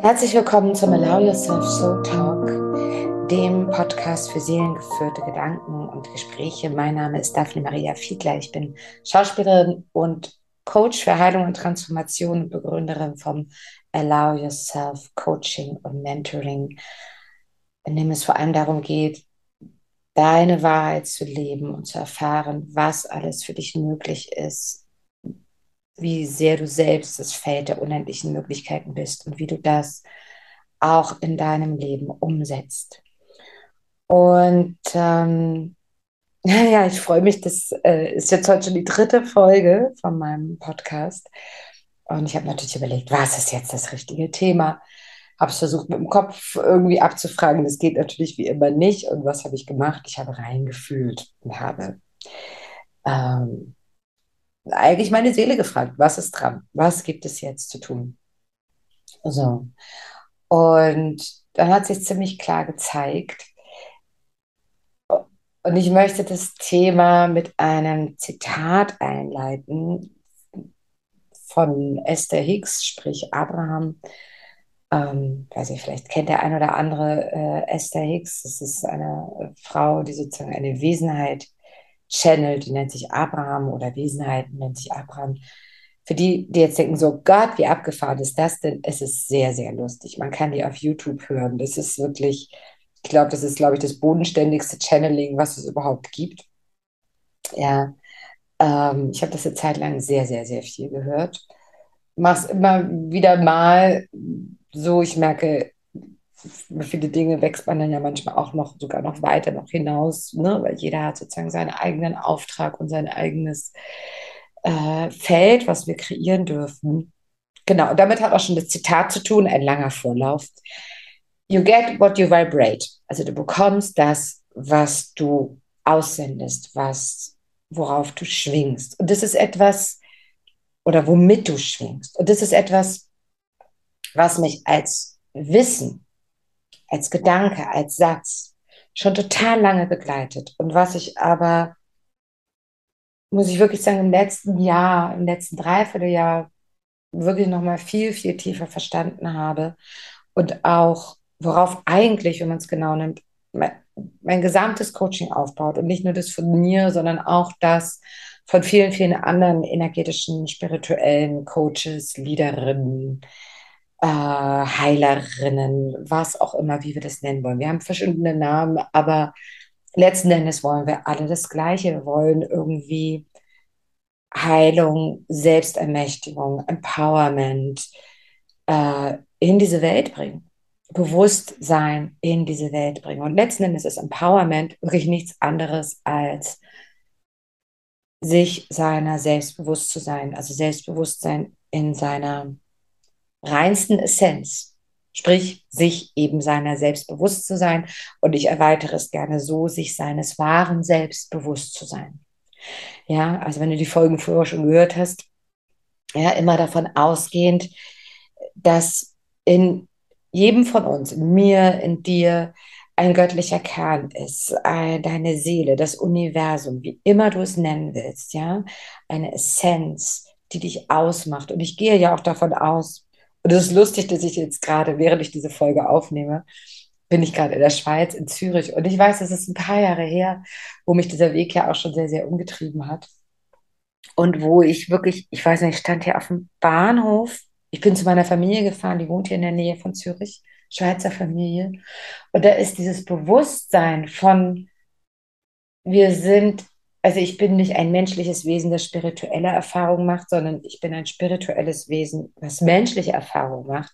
Herzlich willkommen zum Allow Yourself Soul Talk, dem Podcast für seelengeführte Gedanken und Gespräche. Mein Name ist Daphne Maria Fiedler. Ich bin Schauspielerin und Coach für Heilung und Transformation und Begründerin vom Allow Yourself Coaching und Mentoring, in dem es vor allem darum geht, deine Wahrheit zu leben und zu erfahren, was alles für dich möglich ist, wie sehr du selbst das Feld der unendlichen Möglichkeiten bist und wie du das auch in deinem Leben umsetzt. Und ähm, ja, ich freue mich, das äh, ist jetzt heute schon die dritte Folge von meinem Podcast. Und ich habe natürlich überlegt, was ist jetzt das richtige Thema? Habe es versucht mit dem Kopf irgendwie abzufragen. Das geht natürlich wie immer nicht. Und was habe ich gemacht? Ich habe reingefühlt und habe ähm, eigentlich meine Seele gefragt, was ist dran? Was gibt es jetzt zu tun? So. Und dann hat sich ziemlich klar gezeigt. Und ich möchte das Thema mit einem Zitat einleiten von Esther Hicks, sprich Abraham. Ähm, weiß ich, vielleicht kennt der ein oder andere äh, Esther Hicks. Das ist eine Frau, die sozusagen eine Wesenheit Channel, die nennt sich Abraham oder Wesenheiten nennt sich Abraham. Für die, die jetzt denken, so Gott, wie abgefahren ist das denn? Es ist sehr, sehr lustig. Man kann die auf YouTube hören. Das ist wirklich, ich glaube, das ist, glaube ich, das bodenständigste Channeling, was es überhaupt gibt. Ja, ähm, ich habe das eine Zeit lang sehr, sehr, sehr viel gehört. Mach's immer wieder mal so, ich merke, viele Dinge wächst man dann ja manchmal auch noch sogar noch weiter noch hinaus, ne? weil jeder hat sozusagen seinen eigenen Auftrag und sein eigenes äh, Feld, was wir kreieren dürfen. Genau, und damit hat auch schon das Zitat zu tun, ein langer Vorlauf. You get what you vibrate. Also du bekommst das, was du aussendest, was, worauf du schwingst. Und das ist etwas, oder womit du schwingst. Und das ist etwas, was mich als Wissen als Gedanke, als Satz schon total lange begleitet. Und was ich aber, muss ich wirklich sagen, im letzten Jahr, im letzten Dreivierteljahr wirklich nochmal viel, viel tiefer verstanden habe und auch, worauf eigentlich, wenn man es genau nimmt, mein, mein gesamtes Coaching aufbaut und nicht nur das von mir, sondern auch das von vielen, vielen anderen energetischen, spirituellen Coaches, Leaderinnen, äh, Heilerinnen, was auch immer, wie wir das nennen wollen. Wir haben verschiedene Namen, aber letzten Endes wollen wir alle das Gleiche. Wir wollen irgendwie Heilung, Selbstermächtigung, Empowerment äh, in diese Welt bringen. Bewusstsein in diese Welt bringen. Und letzten Endes ist Empowerment wirklich nichts anderes als sich seiner selbstbewusst zu sein, also Selbstbewusstsein in seiner reinsten Essenz, sprich sich eben seiner selbst bewusst zu sein. Und ich erweitere es gerne so, sich seines wahren Selbst bewusst zu sein. Ja, also wenn du die Folgen früher schon gehört hast, ja, immer davon ausgehend, dass in jedem von uns, in mir, in dir, ein göttlicher Kern ist, deine Seele, das Universum, wie immer du es nennen willst, ja, eine Essenz, die dich ausmacht. Und ich gehe ja auch davon aus, und es ist lustig, dass ich jetzt gerade, während ich diese Folge aufnehme, bin ich gerade in der Schweiz, in Zürich. Und ich weiß, es ist ein paar Jahre her, wo mich dieser Weg ja auch schon sehr, sehr umgetrieben hat. Und wo ich wirklich, ich weiß nicht, ich stand hier auf dem Bahnhof. Ich bin zu meiner Familie gefahren, die wohnt hier in der Nähe von Zürich, Schweizer Familie. Und da ist dieses Bewusstsein von, wir sind also ich bin nicht ein menschliches Wesen, das spirituelle Erfahrungen macht, sondern ich bin ein spirituelles Wesen, das menschliche Erfahrungen macht.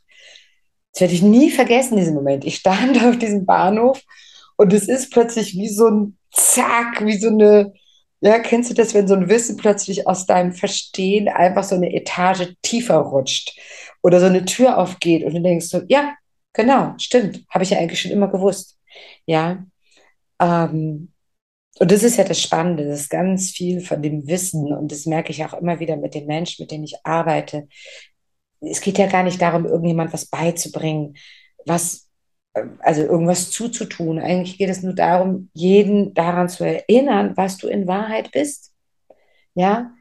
Das werde ich nie vergessen, diesen Moment. Ich stand auf diesem Bahnhof und es ist plötzlich wie so ein Zack, wie so eine, ja, kennst du das, wenn so ein Wissen plötzlich aus deinem Verstehen einfach so eine Etage tiefer rutscht oder so eine Tür aufgeht und du denkst so, ja, genau, stimmt, habe ich ja eigentlich schon immer gewusst. Ja, ähm, und das ist ja das Spannende, das ist ganz viel von dem Wissen und das merke ich auch immer wieder mit den Menschen, mit denen ich arbeite. Es geht ja gar nicht darum, irgendjemand was beizubringen, was, also irgendwas zuzutun. Eigentlich geht es nur darum, jeden daran zu erinnern, was du in Wahrheit bist. Ja,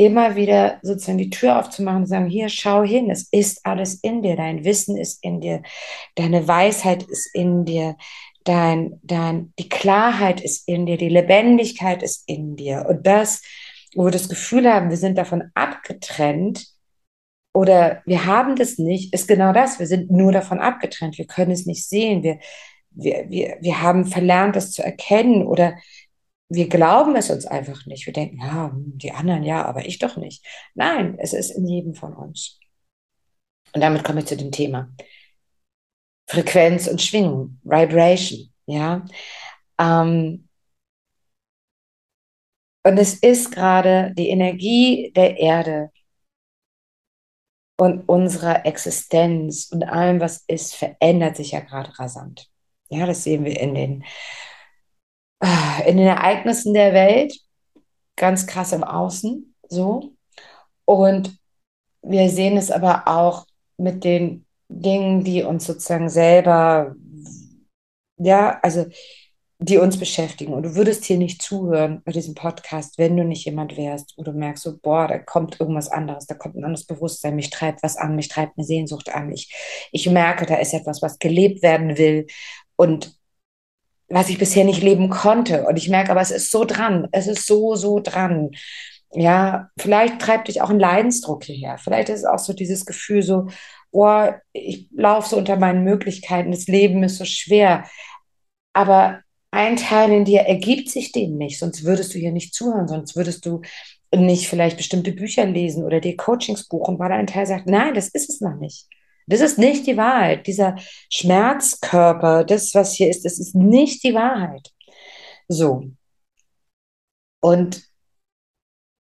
immer wieder sozusagen die Tür aufzumachen und sagen, hier, schau hin, es ist alles in dir, dein Wissen ist in dir, deine Weisheit ist in dir, dein, dein, die Klarheit ist in dir, die Lebendigkeit ist in dir. Und das, wo wir das Gefühl haben, wir sind davon abgetrennt oder wir haben das nicht, ist genau das. Wir sind nur davon abgetrennt. Wir können es nicht sehen. Wir, wir, wir, wir haben verlernt, das zu erkennen oder wir glauben es uns einfach nicht. Wir denken, ja, hm, die anderen ja, aber ich doch nicht. Nein, es ist in jedem von uns. Und damit komme ich zu dem Thema. Frequenz und Schwingung, Vibration, ja. Ähm, und es ist gerade die Energie der Erde und unserer Existenz und allem, was ist, verändert sich ja gerade rasant. Ja, das sehen wir in den in den Ereignissen der Welt, ganz krass im Außen, so. Und wir sehen es aber auch mit den Dingen, die uns sozusagen selber, ja, also die uns beschäftigen. Und du würdest hier nicht zuhören bei diesem Podcast, wenn du nicht jemand wärst, wo du merkst, so, boah, da kommt irgendwas anderes, da kommt ein anderes Bewusstsein, mich treibt was an, mich treibt eine Sehnsucht an. Ich, ich merke, da ist etwas, was gelebt werden will. Und was ich bisher nicht leben konnte. Und ich merke aber, es ist so dran. Es ist so, so dran. Ja, vielleicht treibt dich auch ein Leidensdruck hierher. Vielleicht ist es auch so dieses Gefühl so, oh, ich laufe so unter meinen Möglichkeiten, das Leben ist so schwer. Aber ein Teil in dir ergibt sich dem nicht, sonst würdest du hier nicht zuhören, sonst würdest du nicht vielleicht bestimmte Bücher lesen oder dir Coachings buchen, weil ein Teil sagt, nein, das ist es noch nicht. Das ist nicht die Wahrheit. Dieser Schmerzkörper, das, was hier ist, das ist nicht die Wahrheit. So. Und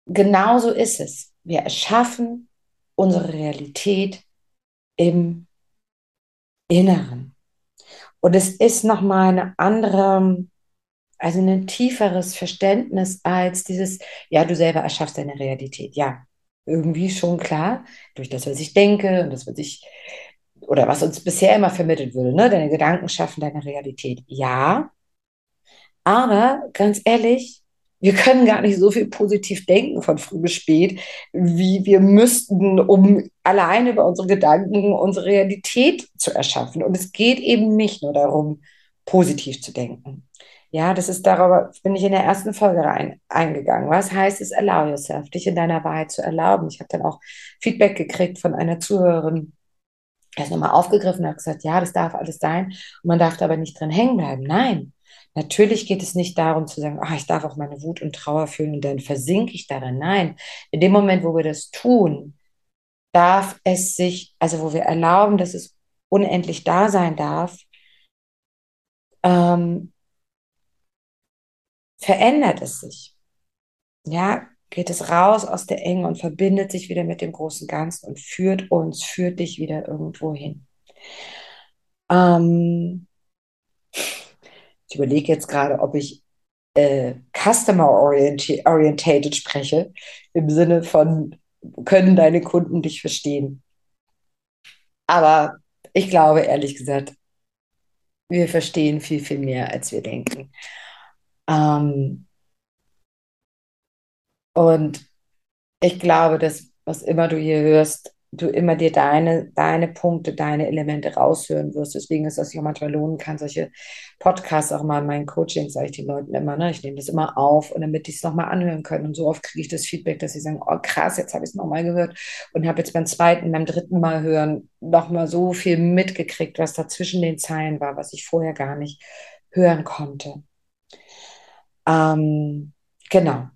genauso ist es. Wir erschaffen unsere Realität im Inneren. Und es ist nochmal eine andere, also ein tieferes Verständnis als dieses, ja, du selber erschaffst deine Realität. Ja, irgendwie schon klar, durch das, was ich denke und das, was ich, oder was uns bisher immer vermittelt würde, ne? deine Gedanken schaffen deine Realität. Ja, aber ganz ehrlich, wir können gar nicht so viel positiv denken von früh bis spät, wie wir müssten, um alleine über unsere Gedanken unsere Realität zu erschaffen. Und es geht eben nicht nur darum, positiv zu denken. Ja, das ist darüber, bin ich in der ersten Folge rein, eingegangen. Was heißt es, allow yourself, dich in deiner Wahrheit zu erlauben? Ich habe dann auch Feedback gekriegt von einer Zuhörerin, er ist nochmal aufgegriffen hat gesagt, ja, das darf alles sein. Und man darf aber nicht drin hängen bleiben. Nein, natürlich geht es nicht darum zu sagen, ach, ich darf auch meine Wut und Trauer fühlen und dann versinke ich darin. Nein, in dem Moment, wo wir das tun, darf es sich, also wo wir erlauben, dass es unendlich da sein darf, ähm, verändert es sich. Ja, geht es raus aus der Enge und verbindet sich wieder mit dem großen Ganzen und führt uns, führt dich wieder irgendwo hin. Ähm, ich überlege jetzt gerade, ob ich äh, Customer Orientated spreche, im Sinne von, können deine Kunden dich verstehen? Aber ich glaube, ehrlich gesagt, wir verstehen viel, viel mehr, als wir denken. Ähm, und ich glaube, dass was immer du hier hörst, du immer dir deine, deine Punkte, deine Elemente raushören wirst. Deswegen ist das ja manchmal lohnen kann, solche Podcasts auch mal in meinen Coachings, sage ich den Leuten immer, ne? ich nehme das immer auf und damit die es nochmal anhören können. Und so oft kriege ich das Feedback, dass sie sagen, oh krass, jetzt habe ich es nochmal gehört und habe jetzt beim zweiten, beim dritten Mal hören nochmal so viel mitgekriegt, was da zwischen den Zeilen war, was ich vorher gar nicht hören konnte. Ähm, genau.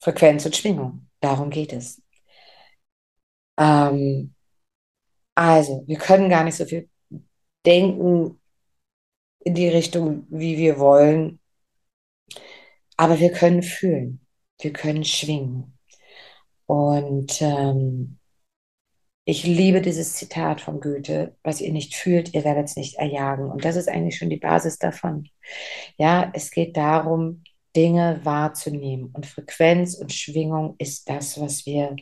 Frequenz und Schwingung. Darum geht es. Ähm, also, wir können gar nicht so viel denken in die Richtung, wie wir wollen, aber wir können fühlen, wir können schwingen. Und ähm, ich liebe dieses Zitat von Goethe, was ihr nicht fühlt, ihr werdet es nicht erjagen. Und das ist eigentlich schon die Basis davon. Ja, es geht darum, Dinge wahrzunehmen. Und Frequenz und Schwingung ist das, was wir,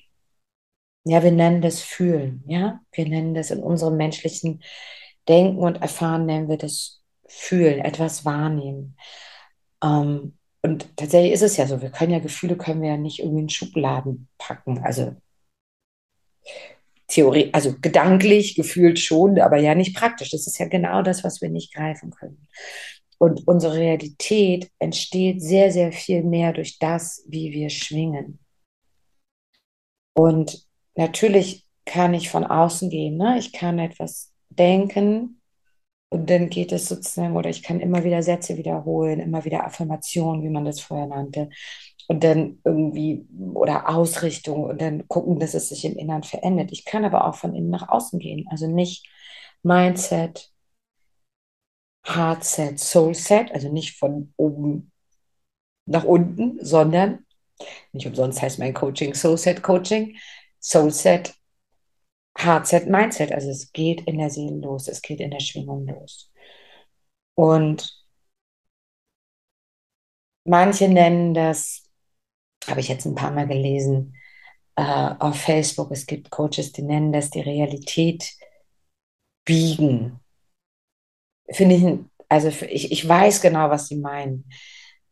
ja, wir nennen das Fühlen. Ja, wir nennen das in unserem menschlichen Denken und Erfahren, nennen wir das Fühlen, etwas wahrnehmen. Ähm, Und tatsächlich ist es ja so, wir können ja Gefühle können wir ja nicht irgendwie in Schubladen packen. Also Theorie, also gedanklich, gefühlt schon, aber ja nicht praktisch. Das ist ja genau das, was wir nicht greifen können. Und unsere Realität entsteht sehr, sehr viel mehr durch das, wie wir schwingen. Und natürlich kann ich von außen gehen. Ne? Ich kann etwas denken und dann geht es sozusagen, oder ich kann immer wieder Sätze wiederholen, immer wieder Affirmationen, wie man das vorher nannte. Und dann irgendwie, oder Ausrichtung und dann gucken, dass es sich im Inneren verändert. Ich kann aber auch von innen nach außen gehen. Also nicht Mindset, Heartset, Soulset, also nicht von oben nach unten, sondern nicht umsonst heißt mein Coaching Soulset Coaching, Soulset, Heartset, Mindset. Also es geht in der Seele los, es geht in der Schwingung los. Und manche nennen das, habe ich jetzt ein paar Mal gelesen, äh, auf Facebook, es gibt Coaches, die nennen das die Realität biegen finde ich, also ich, ich weiß genau, was sie meinen.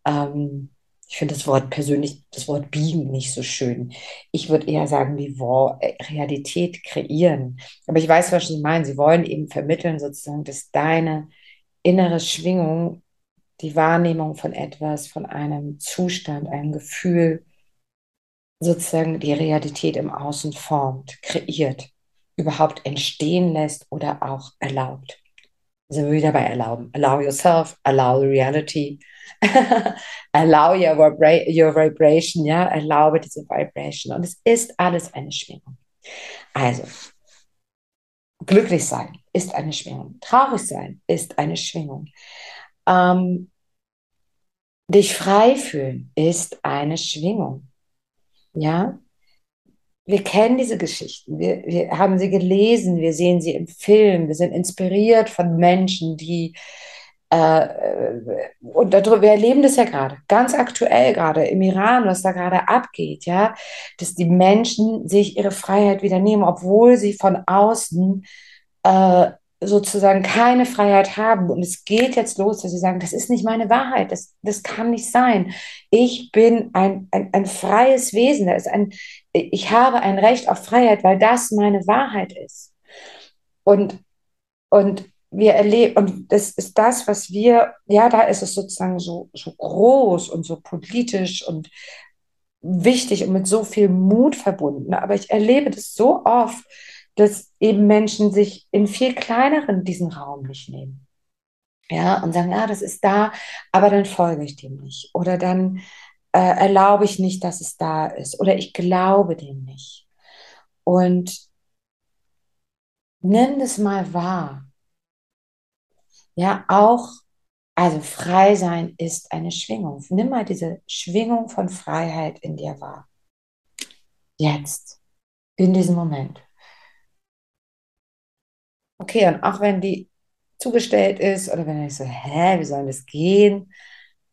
Ähm, ich finde das Wort persönlich, das Wort biegen nicht so schön. Ich würde eher sagen, die äh, Realität kreieren. Aber ich weiß, was sie meinen. Sie wollen eben vermitteln, sozusagen, dass deine innere Schwingung, die Wahrnehmung von etwas, von einem Zustand, einem Gefühl, sozusagen die Realität im Außen formt, kreiert, überhaupt entstehen lässt oder auch erlaubt sind wir wieder bei erlauben. Allow yourself, allow the reality, allow your, vibra your vibration, ja, erlaube diese Vibration. Und es ist alles eine Schwingung. Also, glücklich sein ist eine Schwingung. Traurig sein ist eine Schwingung. Ähm, dich frei fühlen ist eine Schwingung. Ja, wir kennen diese Geschichten, wir, wir haben sie gelesen, wir sehen sie im Film, wir sind inspiriert von Menschen, die äh, und darüber, wir erleben das ja gerade, ganz aktuell gerade im Iran, was da gerade abgeht, ja, dass die Menschen sich ihre Freiheit wieder nehmen, obwohl sie von außen äh, sozusagen keine Freiheit haben. Und es geht jetzt los, dass sie sagen, das ist nicht meine Wahrheit, das, das kann nicht sein. Ich bin ein, ein, ein freies Wesen, da ist ein, ich habe ein Recht auf Freiheit, weil das meine Wahrheit ist. Und, und wir erleben, und das ist das, was wir, ja, da ist es sozusagen so, so groß und so politisch und wichtig und mit so viel Mut verbunden. Aber ich erlebe das so oft, dass eben Menschen sich in viel kleineren diesen Raum nicht nehmen. Ja, und sagen, ja, das ist da, aber dann folge ich dem nicht. Oder dann äh, erlaube ich nicht, dass es da ist. Oder ich glaube dem nicht. Und nimm das mal wahr. Ja, auch, also frei sein ist eine Schwingung. Nimm mal diese Schwingung von Freiheit in dir wahr. Jetzt, in diesem Moment. Okay, und auch wenn die zugestellt ist oder wenn ich so, hä, wie soll das gehen?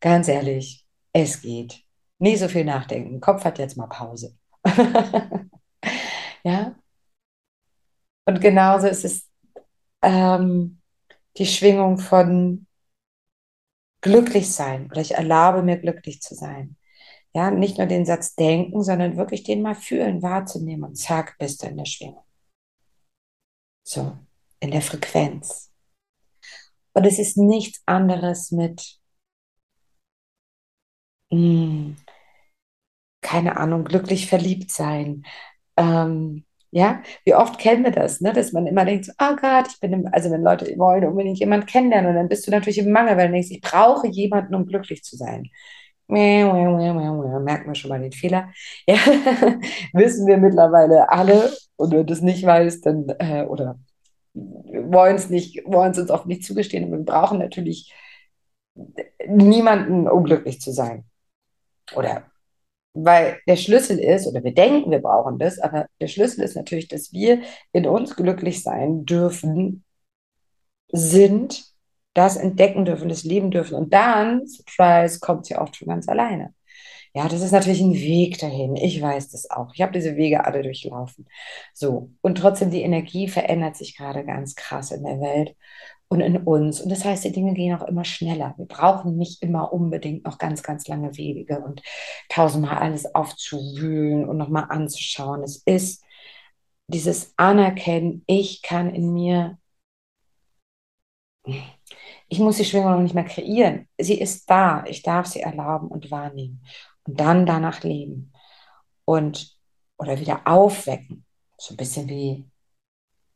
Ganz ehrlich, es geht. Nie so viel nachdenken. Kopf hat jetzt mal Pause. ja. Und genauso ist es ähm, die Schwingung von glücklich sein oder ich erlaube mir glücklich zu sein. Ja, nicht nur den Satz denken, sondern wirklich den mal fühlen, wahrzunehmen und zack, bist du in der Schwingung. So in der Frequenz. Und es ist nichts anderes mit, hm, keine Ahnung, glücklich verliebt sein. Ähm, ja, wie oft kennen wir das, ne? dass man immer denkt, oh Gott, ich bin, im, also wenn Leute wollen unbedingt jemanden kennenlernen und dann bist du natürlich im Mangel, weil du denkst, ich brauche jemanden, um glücklich zu sein. Merken wir schon mal den Fehler. Ja, wissen wir mittlerweile alle. Und wenn du das nicht weißt, dann, äh, oder wollen es nicht, wollen es uns auch nicht zugestehen. Und wir brauchen natürlich niemanden, um glücklich zu sein. Oder weil der Schlüssel ist, oder wir denken, wir brauchen das, aber der Schlüssel ist natürlich, dass wir in uns glücklich sein dürfen, sind, das entdecken dürfen, das leben dürfen. Und dann, Surprise, kommt ja oft von ganz alleine. Ja, das ist natürlich ein Weg dahin. Ich weiß das auch. Ich habe diese Wege alle durchlaufen. So. Und trotzdem, die Energie verändert sich gerade ganz krass in der Welt. Und in uns. Und das heißt, die Dinge gehen auch immer schneller. Wir brauchen nicht immer unbedingt noch ganz, ganz lange Wege und tausendmal alles aufzuwühlen und nochmal anzuschauen. Es ist dieses Anerkennen, ich kann in mir, ich muss die Schwingung noch nicht mehr kreieren. Sie ist da. Ich darf sie erlauben und wahrnehmen. Und dann danach leben. Und, oder wieder aufwecken. So ein bisschen wie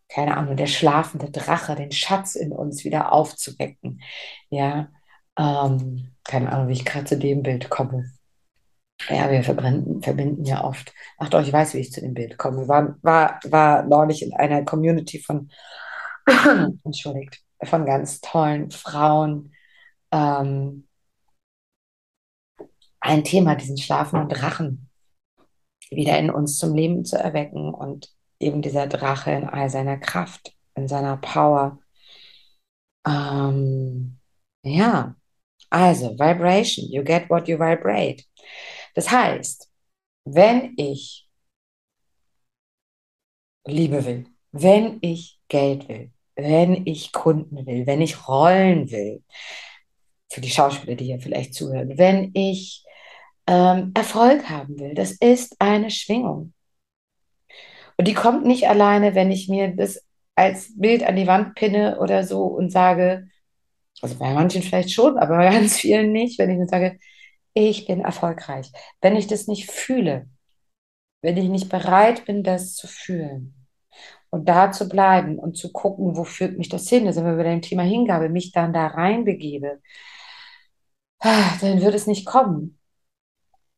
keine Ahnung, der schlafende Drache, den Schatz in uns wieder aufzuwecken. Ja, ähm, keine Ahnung, wie ich gerade zu dem Bild komme. Ja, wir verbinden, verbinden ja oft. Ach doch, ich weiß, wie ich zu dem Bild komme. War, war, war neulich in einer Community von, entschuldigt, von ganz tollen Frauen. Ähm, ein Thema, diesen schlafenden Drachen wieder in uns zum Leben zu erwecken und eben dieser Drache in all seiner Kraft, in seiner Power. Ähm, ja, also Vibration, you get what you vibrate. Das heißt, wenn ich Liebe will, wenn ich Geld will, wenn ich Kunden will, wenn ich Rollen will, für die Schauspieler, die hier vielleicht zuhören, wenn ich ähm, Erfolg haben will, das ist eine Schwingung. Und die kommt nicht alleine, wenn ich mir das als Bild an die Wand pinne oder so und sage, also bei manchen vielleicht schon, aber bei ganz vielen nicht, wenn ich nur sage, ich bin erfolgreich. Wenn ich das nicht fühle, wenn ich nicht bereit bin, das zu fühlen und da zu bleiben und zu gucken, wo führt mich das hin, da sind wir bei dem Thema Hingabe, mich dann da reinbegebe, dann wird es nicht kommen.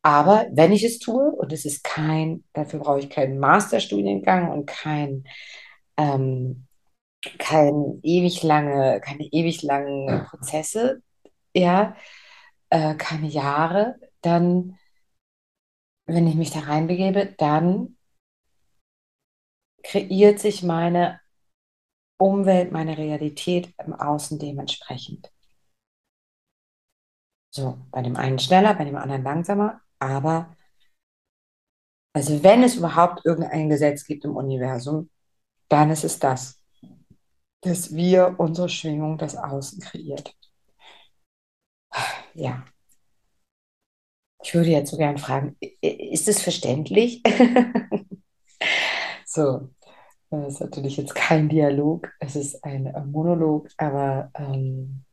Aber wenn ich es tue, und es ist kein, dafür brauche ich keinen Masterstudiengang und kein, ähm, kein ewig lange, keine ewig langen Prozesse, ja, äh, keine Jahre, dann, wenn ich mich da reinbegebe, dann kreiert sich meine Umwelt, meine Realität im Außen dementsprechend. So, bei dem einen schneller, bei dem anderen langsamer, aber also wenn es überhaupt irgendein Gesetz gibt im Universum, dann ist es das, dass wir unsere Schwingung des Außen kreiert. Ja. Ich würde jetzt so gern fragen, ist es verständlich? so, das ist natürlich jetzt kein Dialog, es ist ein Monolog, aber ähm,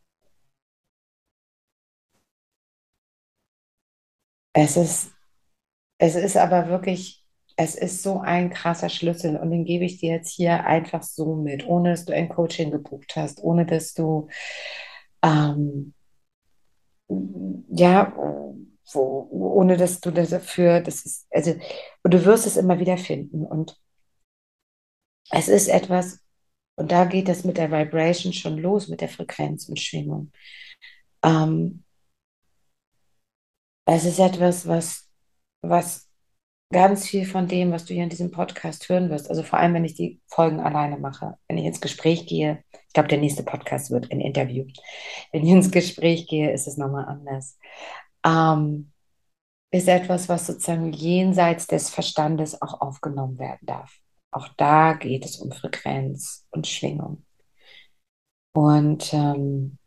Es ist, es ist aber wirklich, es ist so ein krasser Schlüssel und den gebe ich dir jetzt hier einfach so mit, ohne dass du ein Coaching gebucht hast, ohne dass du, ähm, ja, wo, ohne dass du dafür, das ist, also, und du wirst es immer wieder finden und es ist etwas, und da geht es mit der Vibration schon los, mit der Frequenz und Schwingung. Ähm, es ist etwas, was, was ganz viel von dem, was du hier in diesem Podcast hören wirst, also vor allem, wenn ich die Folgen alleine mache, wenn ich ins Gespräch gehe, ich glaube, der nächste Podcast wird ein Interview. Wenn ich ins Gespräch gehe, ist es nochmal anders. Ähm, ist etwas, was sozusagen jenseits des Verstandes auch aufgenommen werden darf. Auch da geht es um Frequenz und Schwingung. Und ähm,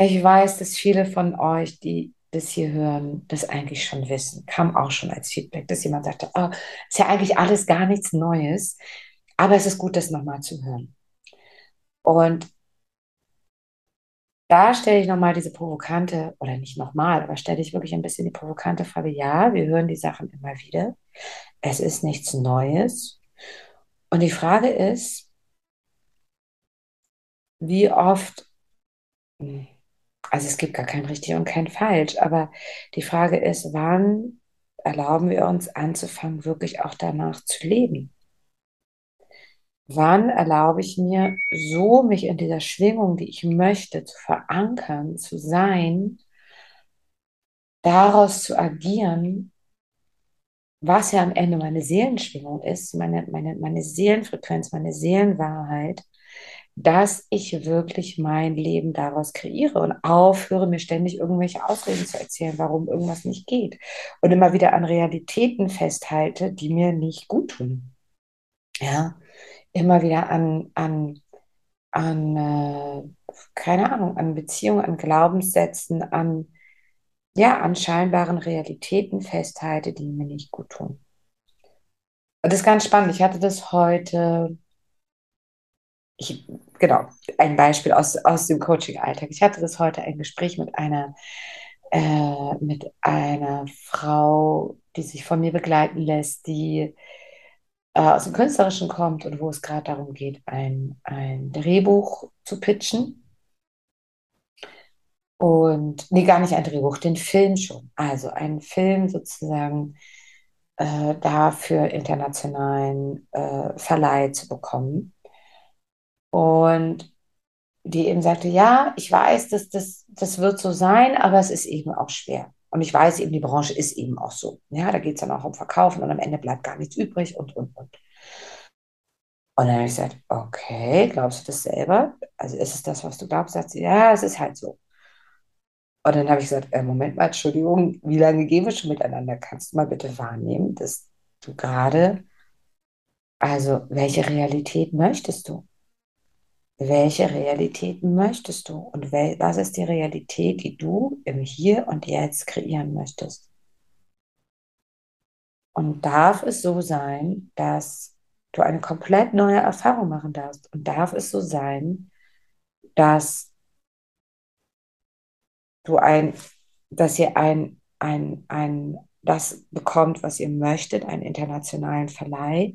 Ich weiß, dass viele von euch, die das hier hören, das eigentlich schon wissen. Kam auch schon als Feedback, dass jemand sagte, oh, ist ja eigentlich alles gar nichts Neues, aber es ist gut, das nochmal zu hören. Und da stelle ich nochmal diese provokante, oder nicht nochmal, aber stelle ich wirklich ein bisschen die provokante Frage, ja, wir hören die Sachen immer wieder. Es ist nichts Neues. Und die Frage ist, wie oft hm, also es gibt gar kein richtig und kein falsch, aber die Frage ist, wann erlauben wir uns anzufangen, wirklich auch danach zu leben? Wann erlaube ich mir, so mich in dieser Schwingung, die ich möchte, zu verankern, zu sein, daraus zu agieren, was ja am Ende meine Seelenschwingung ist, meine, meine, meine Seelenfrequenz, meine Seelenwahrheit, dass ich wirklich mein Leben daraus kreiere und aufhöre, mir ständig irgendwelche Ausreden zu erzählen, warum irgendwas nicht geht. Und immer wieder an Realitäten festhalte, die mir nicht gut tun. Ja, immer wieder an, an, an äh, keine Ahnung, an Beziehungen, an Glaubenssätzen, an, ja, an scheinbaren Realitäten festhalte, die mir nicht gut tun. Das ist ganz spannend. Ich hatte das heute, ich, genau, ein Beispiel aus, aus dem Coaching-Alltag. Ich hatte das heute ein Gespräch mit einer, äh, mit einer Frau, die sich von mir begleiten lässt, die äh, aus dem Künstlerischen kommt und wo es gerade darum geht, ein, ein Drehbuch zu pitchen. Und, nee, gar nicht ein Drehbuch, den Film schon. Also einen Film sozusagen äh, dafür internationalen äh, Verleih zu bekommen. Und die eben sagte, ja, ich weiß, dass das, das wird so sein, aber es ist eben auch schwer. Und ich weiß eben, die Branche ist eben auch so. Ja, da geht es dann auch um Verkaufen und am Ende bleibt gar nichts übrig und, und, und. Und dann habe ich gesagt, okay, glaubst du das selber? Also ist es das, was du glaubst? Sagt sie, ja, es ist halt so. Und dann habe ich gesagt, äh, Moment mal, Entschuldigung, wie lange gehen wir schon miteinander? Kannst du mal bitte wahrnehmen, dass du gerade, also welche Realität möchtest du? Welche Realität möchtest du? Und wel was ist die Realität, die du im Hier und Jetzt kreieren möchtest? Und darf es so sein, dass du eine komplett neue Erfahrung machen darfst? Und darf es so sein, dass du ein, dass ihr ein, ein, ein, das bekommt, was ihr möchtet, einen internationalen Verleih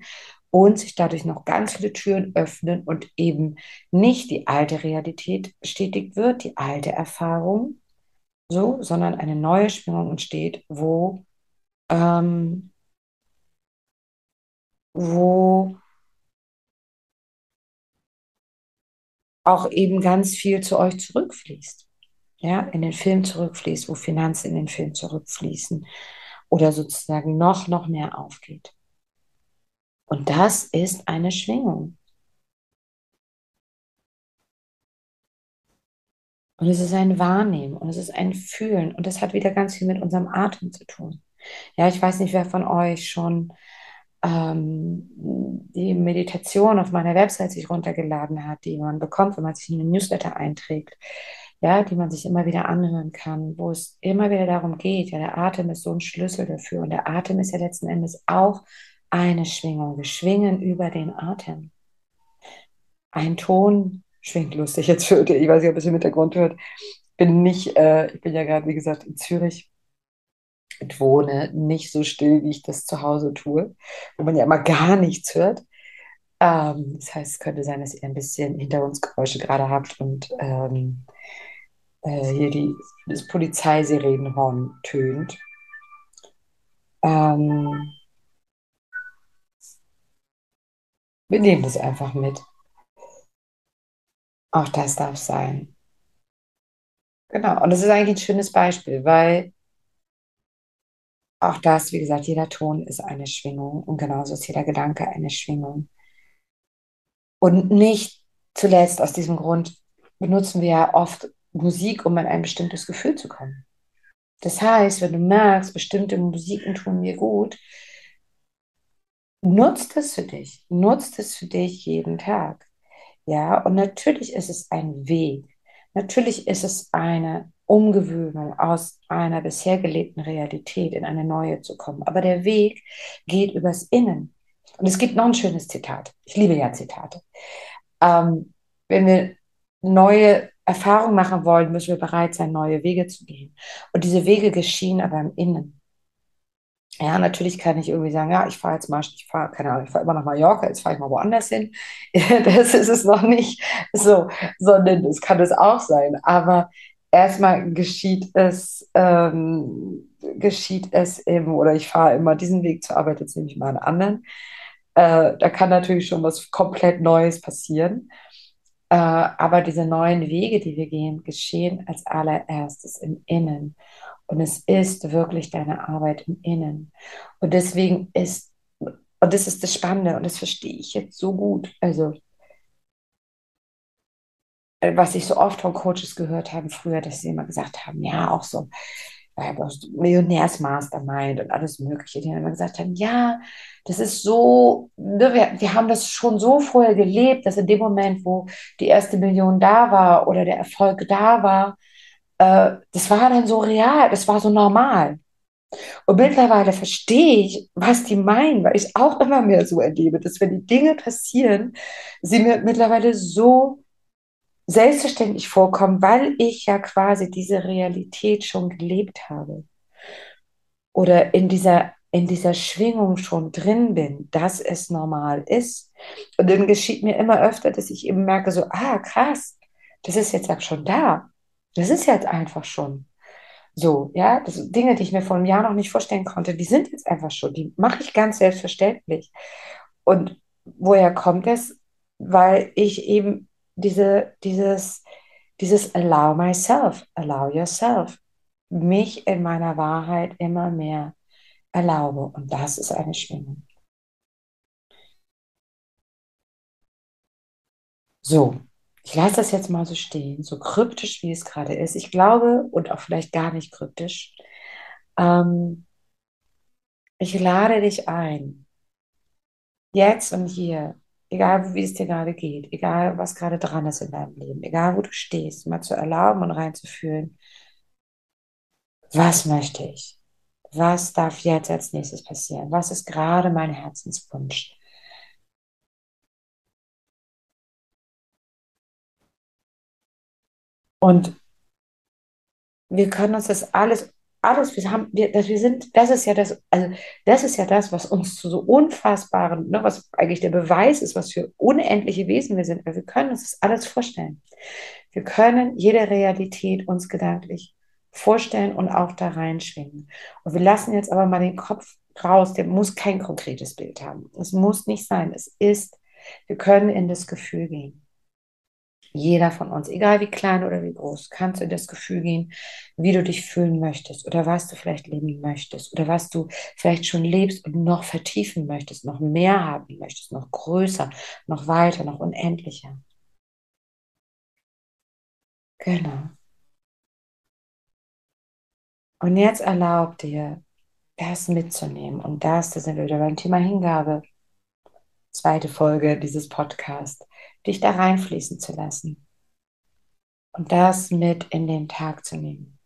und sich dadurch noch ganz viele Türen öffnen und eben nicht die alte Realität bestätigt wird, die alte Erfahrung, so, sondern eine neue Schwingung entsteht, wo, ähm, wo auch eben ganz viel zu euch zurückfließt. Ja, in den Film zurückfließt, wo Finanzen in den Film zurückfließen oder sozusagen noch, noch mehr aufgeht. Und das ist eine Schwingung. Und es ist ein Wahrnehmen und es ist ein Fühlen und das hat wieder ganz viel mit unserem Atem zu tun. Ja, ich weiß nicht, wer von euch schon ähm, die Meditation auf meiner Website sich runtergeladen hat, die man bekommt, wenn man sich in den Newsletter einträgt, ja, die man sich immer wieder anhören kann, wo es immer wieder darum geht, ja, der Atem ist so ein Schlüssel dafür und der Atem ist ja letzten Endes auch eine Schwingung. Wir schwingen über den Atem. Ein Ton schwingt lustig jetzt für ich weiß nicht, ob es im Hintergrund hört. Bin nicht, äh, ich bin ja gerade, wie gesagt, in Zürich und wohne nicht so still, wie ich das zu Hause tue, wo man ja immer gar nichts hört. Ähm, das heißt, es könnte sein, dass ihr ein bisschen Hintergrundgeräusche gerade habt und ähm, äh, hier die, das Polizeisirenenhorn tönt. Ähm, wir nehmen das einfach mit. Auch das darf sein. Genau. Und das ist eigentlich ein schönes Beispiel, weil auch das, wie gesagt, jeder Ton ist eine Schwingung und genauso ist jeder Gedanke eine Schwingung. Und nicht zuletzt aus diesem Grund benutzen wir ja oft Musik, um an ein bestimmtes Gefühl zu kommen. Das heißt, wenn du merkst, bestimmte Musiken tun mir gut, nutzt es für dich, nutzt es für dich jeden Tag. Ja, und natürlich ist es ein Weg. Natürlich ist es eine Umgewöhnung aus einer bisher gelebten Realität in eine neue zu kommen. Aber der Weg geht übers Innen. Und es gibt noch ein schönes Zitat. Ich liebe ja Zitate. Ähm, wenn wir neue Erfahrungen machen wollen, müssen wir bereit sein, neue Wege zu gehen. Und diese Wege geschehen aber im Innen. Ja, natürlich kann ich irgendwie sagen, ja, ich fahre jetzt mal, ich fahre, keine Ahnung, ich fahre immer nach Mallorca, jetzt fahre ich mal woanders hin. Das ist es noch nicht so, sondern das kann es auch sein. Aber erstmal geschieht es, ähm, geschieht es eben, oder ich fahre immer diesen Weg zur Arbeit, jetzt nehme ich mal einen anderen. Äh, da kann natürlich schon was komplett Neues passieren. Äh, aber diese neuen Wege, die wir gehen, geschehen als allererstes im Innen. Und es ist wirklich deine Arbeit im Innen. Und deswegen ist, und das ist das Spannende, und das verstehe ich jetzt so gut. Also, äh, was ich so oft von Coaches gehört habe früher, dass sie immer gesagt haben, ja, auch so, Millionärsmastermind und alles Mögliche, die immer gesagt haben, ja, das ist so, ne, wir, wir haben das schon so vorher gelebt, dass in dem Moment, wo die erste Million da war oder der Erfolg da war, äh, das war dann so real, das war so normal. Und mittlerweile verstehe ich, was die meinen, weil ich auch immer mehr so erlebe, dass wenn die Dinge passieren, sie mir mittlerweile so selbstverständlich vorkommen, weil ich ja quasi diese Realität schon gelebt habe oder in dieser, in dieser Schwingung schon drin bin, dass es normal ist. Und dann geschieht mir immer öfter, dass ich eben merke, so, ah, krass, das ist jetzt auch schon da. Das ist jetzt einfach schon. So, ja, das Dinge, die ich mir vor einem Jahr noch nicht vorstellen konnte, die sind jetzt einfach schon, die mache ich ganz selbstverständlich. Und woher kommt es? Weil ich eben diese, dieses, dieses Allow myself, allow yourself, mich in meiner Wahrheit immer mehr erlaube. Und das ist eine Schwingung. So, ich lasse das jetzt mal so stehen, so kryptisch wie es gerade ist. Ich glaube, und auch vielleicht gar nicht kryptisch, ähm, ich lade dich ein, jetzt und hier, egal wie es dir gerade geht, egal was gerade dran ist in deinem Leben, egal wo du stehst, mal zu erlauben und reinzufühlen, was möchte ich? Was darf jetzt als nächstes passieren? Was ist gerade mein Herzenswunsch? Und wir können uns das alles, alles, wir haben, wir, das, wir sind, das ist ja das, also das ist ja das, was uns zu so unfassbaren, ne, was eigentlich der Beweis ist, was für unendliche Wesen wir sind, weil wir können uns das alles vorstellen. Wir können jede Realität uns gedanklich vorstellen und auch da reinschwingen. Und wir lassen jetzt aber mal den Kopf raus, der muss kein konkretes Bild haben. Es muss nicht sein, es ist, wir können in das Gefühl gehen. Jeder von uns, egal wie klein oder wie groß, kannst du in das Gefühl gehen, wie du dich fühlen möchtest oder was du vielleicht leben möchtest oder was du vielleicht schon lebst und noch vertiefen möchtest, noch mehr haben möchtest, noch größer, noch weiter, noch unendlicher. Genau. Und jetzt erlaub dir, das mitzunehmen. Und das, da sind wir wieder beim Thema Hingabe. Zweite Folge dieses Podcasts dich da reinfließen zu lassen und das mit in den Tag zu nehmen.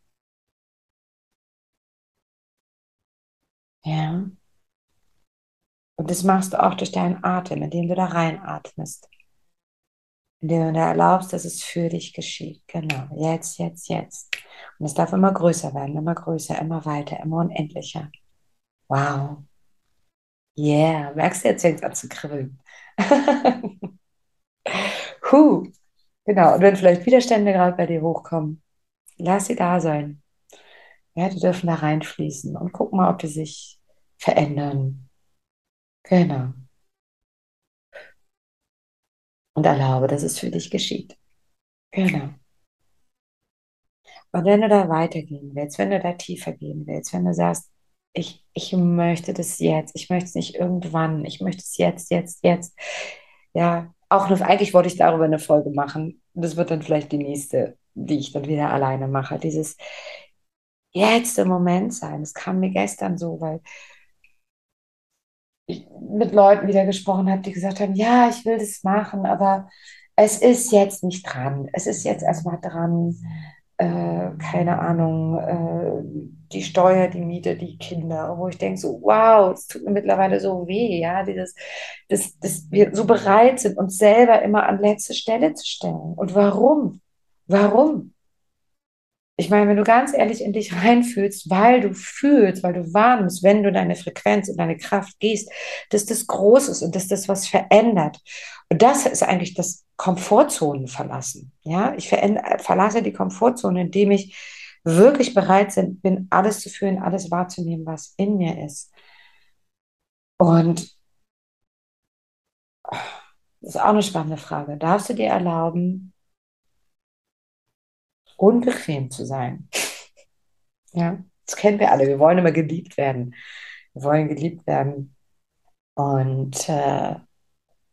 Ja. Und das machst du auch durch deinen Atem, indem du da reinatmest. Indem du da erlaubst, dass es für dich geschieht. Genau. Jetzt, jetzt, jetzt. Und es darf immer größer werden, immer größer, immer weiter, immer unendlicher. Wow. Yeah. Merkst du, jetzt fängt es an zu kribbeln. Huh. Genau, und wenn vielleicht Widerstände gerade bei dir hochkommen, lass sie da sein. Ja, die dürfen da reinfließen und guck mal, ob die sich verändern. Genau. Und erlaube, dass es für dich geschieht. Genau. Und wenn du da weitergehen willst, wenn du da tiefer gehen willst, wenn du sagst, ich, ich möchte das jetzt, ich möchte es nicht irgendwann, ich möchte es jetzt, jetzt, jetzt, ja, auch eine, eigentlich wollte ich darüber eine Folge machen. Das wird dann vielleicht die nächste, die ich dann wieder alleine mache. Dieses jetzt im Moment sein. Das kam mir gestern so, weil ich mit Leuten wieder gesprochen habe, die gesagt haben, ja, ich will das machen, aber es ist jetzt nicht dran. Es ist jetzt erstmal dran, äh, keine Ahnung, äh, die Steuer, die Miete, die Kinder, wo ich denke so, wow, es tut mir mittlerweile so weh, ja, dieses, dass, dass wir so bereit sind, uns selber immer an letzte Stelle zu stellen. Und warum? Warum? Ich meine, wenn du ganz ehrlich in dich reinfühlst, weil du fühlst, weil du wahrnimmst, wenn du deine Frequenz und deine Kraft gehst, dass das groß ist und dass das was verändert. Und das ist eigentlich das Komfortzonen verlassen. Ja, ich verlasse die Komfortzone, indem ich wirklich bereit bin, alles zu fühlen, alles wahrzunehmen, was in mir ist. Und das ist auch eine spannende Frage. Darfst du dir erlauben, unbequem zu sein. Ja, das kennen wir alle. Wir wollen immer geliebt werden. Wir wollen geliebt werden. Und äh,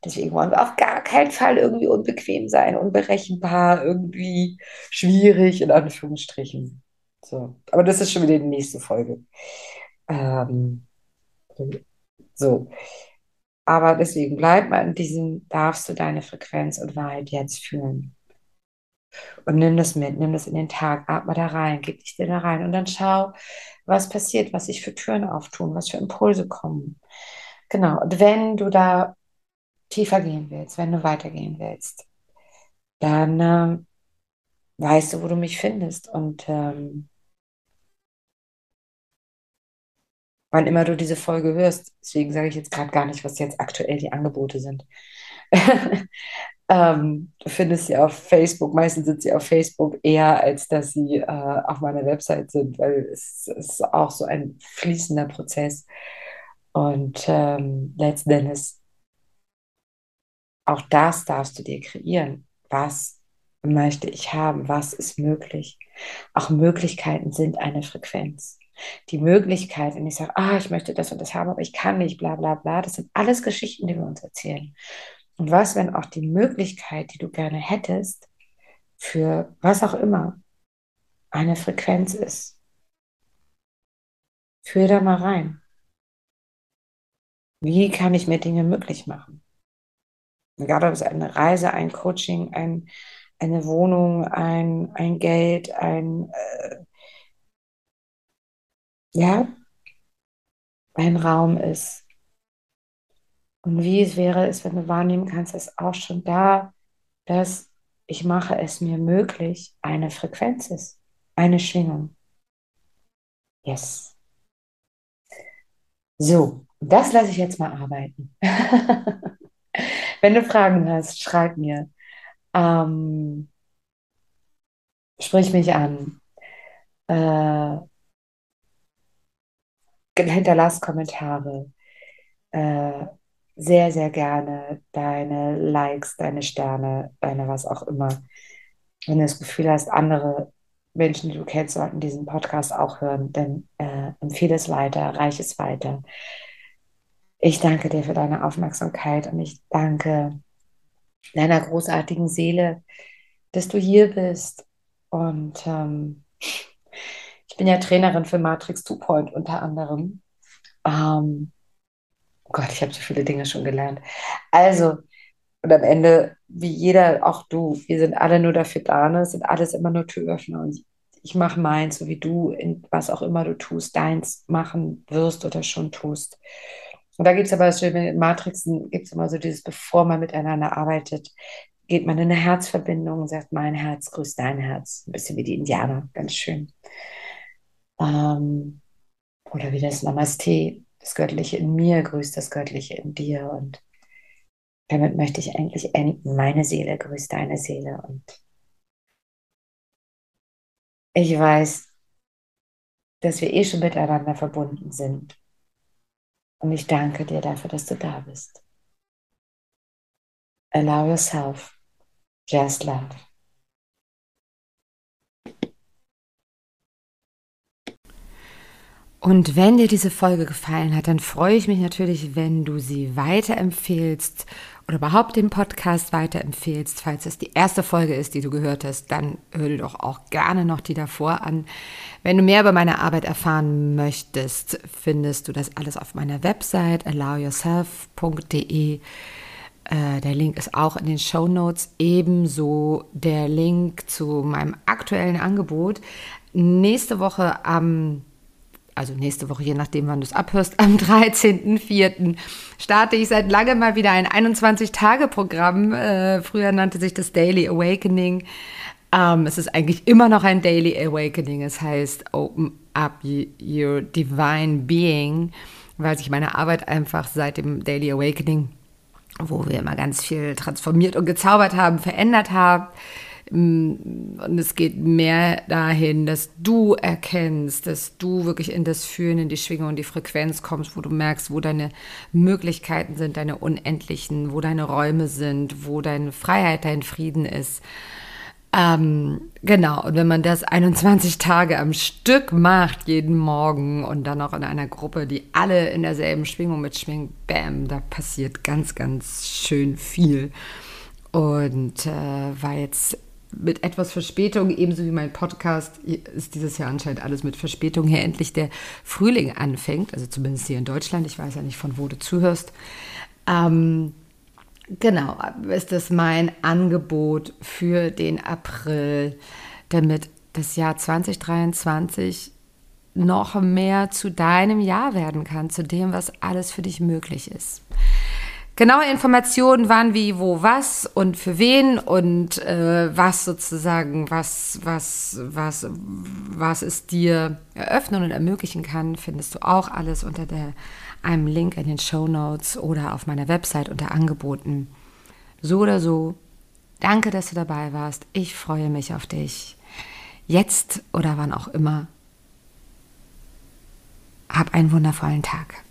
deswegen wollen wir auf gar keinen Fall irgendwie unbequem sein, unberechenbar, irgendwie schwierig, in Anführungsstrichen. So. Aber das ist schon wieder die nächste Folge. Ähm, so. Aber deswegen bleib mal in diesem, darfst du deine Frequenz und Wahrheit jetzt fühlen. Und nimm das mit, nimm das in den Tag, atme da rein, gib dich dir da rein und dann schau, was passiert, was sich für Türen auftun, was für Impulse kommen. Genau. Und wenn du da tiefer gehen willst, wenn du weitergehen willst, dann äh, weißt du, wo du mich findest. Und ähm, wann immer du diese Folge hörst, deswegen sage ich jetzt gerade gar nicht, was jetzt aktuell die Angebote sind. ähm, du findest sie auf Facebook, meistens sind sie auf Facebook eher, als dass sie äh, auf meiner Website sind, weil es, es, ist auch so ein fließender Prozess. Und ähm, letzten Endes, auch das darfst du dir kreieren. Was möchte ich haben? Was ist möglich? Auch Möglichkeiten sind eine Frequenz. Die Möglichkeit, wenn ich sage, ah, ich möchte das und das haben, aber ich kann nicht, bla bla bla, das sind alles Geschichten, die wir uns erzählen. Und was, wenn auch die Möglichkeit, die du gerne hättest, für was auch immer, eine Frequenz ist? Führ da mal rein. Wie kann ich mir Dinge möglich machen? Egal ob es eine Reise, ein Coaching, ein, eine Wohnung, ein, ein Geld, ein, äh, ja, ein Raum ist. Und wie es wäre es, wenn du wahrnehmen kannst, dass auch schon da, dass ich mache es mir möglich, eine Frequenz ist, eine Schwingung. Yes. So, das lasse ich jetzt mal arbeiten. wenn du Fragen hast, schreib mir. Ähm, sprich mich an. Äh, hinterlass Kommentare. Äh, sehr, sehr gerne deine Likes, deine Sterne, deine was auch immer. Wenn du das Gefühl hast, andere Menschen, die du kennst, sollten diesen Podcast auch hören, dann äh, empfehle es weiter, reich es weiter. Ich danke dir für deine Aufmerksamkeit und ich danke deiner großartigen Seele, dass du hier bist. Und ähm, ich bin ja Trainerin für Matrix 2 Point unter anderem. Ähm, oh Gott, ich habe so viele Dinge schon gelernt. Also, und am Ende, wie jeder, auch du, wir sind alle nur dafür da, ne? Es sind alles immer nur Türöffner. Und ich mache meins, so wie du, in was auch immer du tust, deins machen wirst oder schon tust. Und da gibt es aber, in Matrixen gibt es immer so dieses, bevor man miteinander arbeitet, geht man in eine Herzverbindung und sagt, mein Herz grüßt dein Herz. Ein bisschen wie die Indianer, ganz schön. Ähm, oder wie das Namaste, das Göttliche in mir grüßt das Göttliche in dir. Und damit möchte ich eigentlich enden. Meine Seele grüßt deine Seele. Und ich weiß, dass wir eh schon miteinander verbunden sind. Und ich danke dir dafür, dass du da bist. Allow yourself just love. Und wenn dir diese Folge gefallen hat, dann freue ich mich natürlich, wenn du sie weiterempfehlst oder überhaupt den Podcast weiterempfehlst. Falls es die erste Folge ist, die du gehört hast, dann hör dir doch auch gerne noch die davor an. Wenn du mehr über meine Arbeit erfahren möchtest, findest du das alles auf meiner Website allowyourself.de. Äh, der Link ist auch in den Show Notes. Ebenso der Link zu meinem aktuellen Angebot. Nächste Woche am also nächste Woche, je nachdem, wann du es abhörst, am 13.04. starte ich seit langem mal wieder ein 21-Tage-Programm. Äh, früher nannte sich das Daily Awakening. Ähm, es ist eigentlich immer noch ein Daily Awakening. Es heißt Open Up Your Divine Being, weil sich meine Arbeit einfach seit dem Daily Awakening, wo wir immer ganz viel transformiert und gezaubert haben, verändert hat. Und es geht mehr dahin, dass du erkennst, dass du wirklich in das Fühlen, in die Schwingung, in die Frequenz kommst, wo du merkst, wo deine Möglichkeiten sind, deine unendlichen, wo deine Räume sind, wo deine Freiheit, dein Frieden ist. Ähm, genau, und wenn man das 21 Tage am Stück macht, jeden Morgen und dann auch in einer Gruppe, die alle in derselben Schwingung mitschwingen, bam, da passiert ganz, ganz schön viel. Und äh, war jetzt mit etwas Verspätung, ebenso wie mein Podcast, ist dieses Jahr anscheinend alles mit Verspätung hier endlich der Frühling anfängt. Also zumindest hier in Deutschland. Ich weiß ja nicht, von wo du zuhörst. Ähm, genau, ist das mein Angebot für den April, damit das Jahr 2023 noch mehr zu deinem Jahr werden kann, zu dem, was alles für dich möglich ist. Genaue Informationen, wann, wie, wo, was und für wen und äh, was sozusagen, was, was, was, was es dir eröffnen und ermöglichen kann, findest du auch alles unter der, einem Link in den Show Notes oder auf meiner Website unter Angeboten. So oder so, danke, dass du dabei warst. Ich freue mich auf dich. Jetzt oder wann auch immer. Hab einen wundervollen Tag.